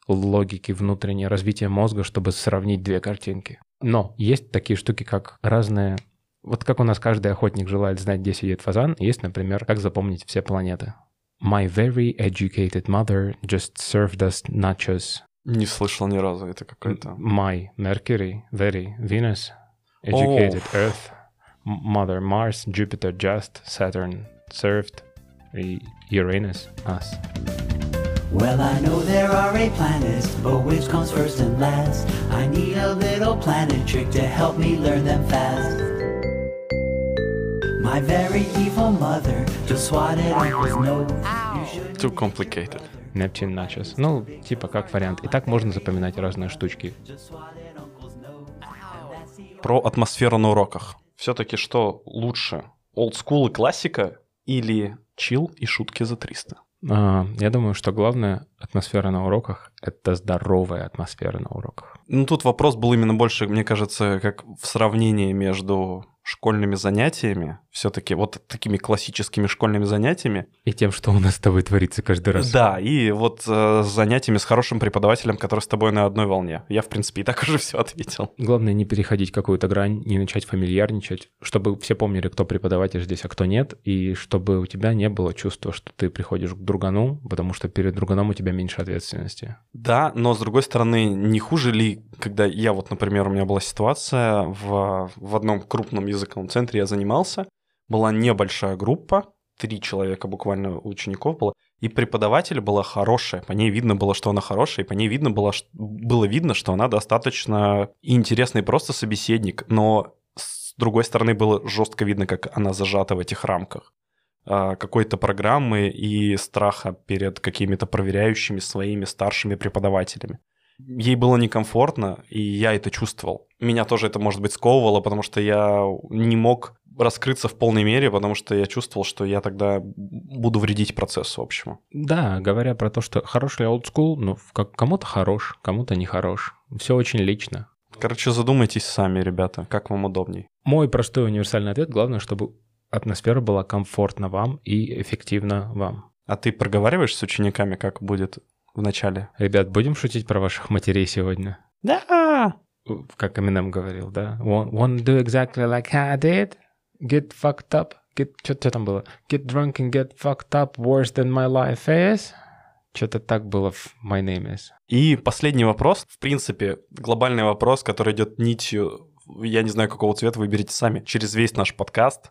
логики внутренней, развития мозга, чтобы сравнить две картинки. Но есть такие штуки, как разные... Вот как у нас каждый охотник желает знать, где сидит фазан, есть, например, как запомнить все планеты. My very educated mother just served us nachos. Не слышал ни разу, это какой-то... My Mercury, very Venus, educated Earth, M- Mother Mars, Jupiter just, Saturn served, и Uranus us. Well, I know there are eight planets, but which comes first and last? I need a little planet trick to help me learn them fast. My very evil mother just swatted uncle's nose. Too complicated. Neptune Nachos. Ну, типа как вариант. И так можно запоминать разные штучки. Про атмосферу на уроках. Все-таки что лучше? Олдскул и классика или чил и шутки за 300? А, я думаю, что главная атмосфера на уроках — это здоровая атмосфера на уроках. Ну, тут вопрос был именно больше, мне кажется, как в сравнении между школьными занятиями, все-таки вот такими классическими школьными занятиями, И тем, что у нас с тобой творится каждый раз. да, и вот э, с занятиями с хорошим преподавателем, который с тобой на одной волне. Я, в принципе, и так уже все ответил. Главное не переходить какую-то грань, не начать фамильярничать, чтобы все помнили, кто преподаватель здесь, а кто нет, и чтобы у тебя не было чувства, что ты приходишь к другану, потому что перед друганом у тебя меньше ответственности. Да, но с другой стороны, не хуже ли, когда я вот, например, у меня была ситуация в, в одном крупном языковом центре, я занимался, была небольшая группа, три человека буквально учеников было, и преподаватель была хорошая, по ней видно было, что она хорошая, и по ней видно было, ш- было видно, что она достаточно интересный просто собеседник, но с другой стороны было жестко видно, как она зажата в этих рамках а, какой-то программы и страха перед какими-то проверяющими своими старшими преподавателями. Ей было некомфортно, и я это чувствовал. Меня тоже это, может быть, сковывало, потому что я не мог раскрыться в полной мере, потому что я чувствовал, что я тогда буду вредить процессу общему. Да, говоря про то, что хороший ли old school, ну, как- кому-то хорош, кому-то не хорош. Все очень лично. Короче, задумайтесь сами, ребята, как вам удобней. Мой простой универсальный ответ, главное, чтобы атмосфера была комфортна вам и эффективна вам. А ты проговариваешь с учениками, как будет в начале? Ребят, будем шутить про ваших матерей сегодня? Да! Как Eminem говорил, да? Want to do exactly like I did? Get fucked up? Get... Что там было? Get drunk and get fucked up worse than my life is? Что-то так было в My Name Is. И последний вопрос, в принципе, глобальный вопрос, который идет нитью, я не знаю, какого цвета, выберите сами, через весь наш подкаст.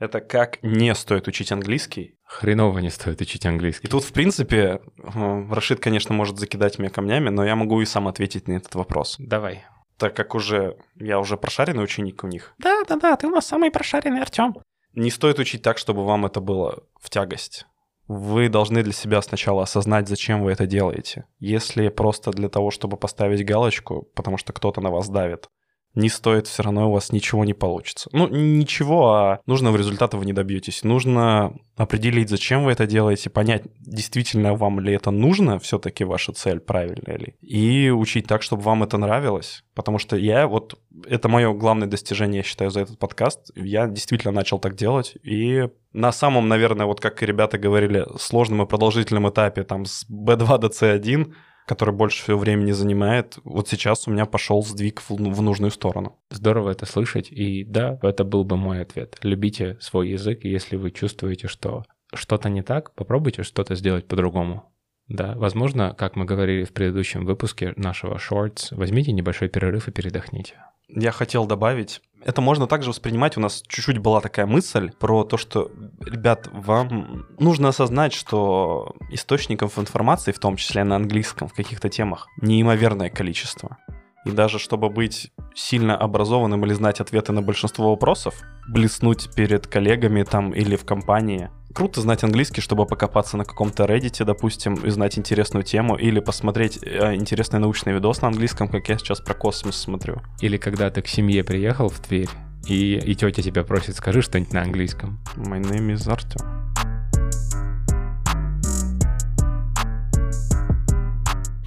Это как не стоит учить английский. Хреново не стоит учить английский. И тут, в принципе, э, Рашид, конечно, может закидать меня камнями, но я могу и сам ответить на этот вопрос. Давай. Так как уже я уже прошаренный ученик у них, Да-да-да, ты у нас самый прошаренный, Артем. не стоит учить так, чтобы вам это было в тягость. Вы должны для себя сначала осознать, зачем вы это делаете. Если просто для того, чтобы поставить галочку, потому что кто-то на вас давит, не стоит, все равно у вас ничего не получится. Ну, ничего, а нужного результата вы не добьетесь. Нужно определить, зачем вы это делаете, понять, действительно вам ли это нужно, все-таки ваша цель правильная ли, и учить так, чтобы вам это нравилось. Потому что я вот, это мое главное достижение, я считаю, за этот подкаст. Я действительно начал так делать, и на самом, наверное, вот как и ребята говорили, сложном и продолжительном этапе, там, с B2 до C1, который больше всего времени занимает, вот сейчас у меня пошел сдвиг в, в нужную сторону. Здорово это слышать, и да, это был бы мой ответ. Любите свой язык, и если вы чувствуете, что что-то не так, попробуйте что-то сделать по-другому. Да, возможно, как мы говорили в предыдущем выпуске нашего Shorts, возьмите небольшой перерыв и передохните. Я хотел добавить, это можно также воспринимать, у нас чуть-чуть была такая мысль про то, что, ребят, вам нужно осознать, что источников информации, в том числе на английском, в каких-то темах, неимоверное количество. И даже чтобы быть сильно образованным или знать ответы на большинство вопросов, блеснуть перед коллегами там или в компании, круто знать английский, чтобы покопаться на каком-то Reddit, допустим, и знать интересную тему, или посмотреть э, интересный научный видос на английском, как я сейчас про космос смотрю. Или когда ты к семье приехал в Тверь, и, и тетя тебя просит, скажи что-нибудь на английском. My name is Артем.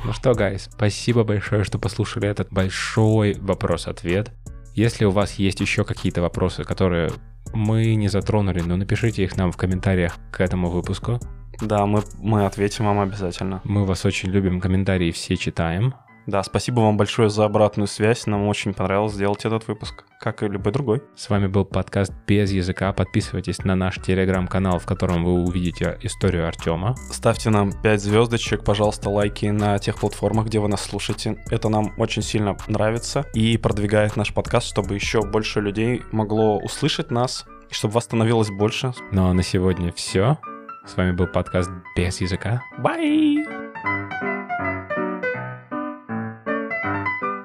Ну что, гайс, спасибо большое, что послушали этот большой вопрос-ответ. Если у вас есть еще какие-то вопросы, которые мы не затронули, ну напишите их нам в комментариях к этому выпуску. Да, мы, мы ответим вам обязательно. Мы вас очень любим, комментарии все читаем. Да, спасибо вам большое за обратную связь. Нам очень понравилось сделать этот выпуск, как и любой другой. С вами был подкаст «Без языка». Подписывайтесь на наш телеграм-канал, в котором вы увидите историю Артема. Ставьте нам 5 звездочек, пожалуйста, лайки на тех платформах, где вы нас слушаете. Это нам очень сильно нравится и продвигает наш подкаст, чтобы еще больше людей могло услышать нас, и чтобы вас становилось больше. Ну а на сегодня все. С вами был подкаст «Без языка». Бай!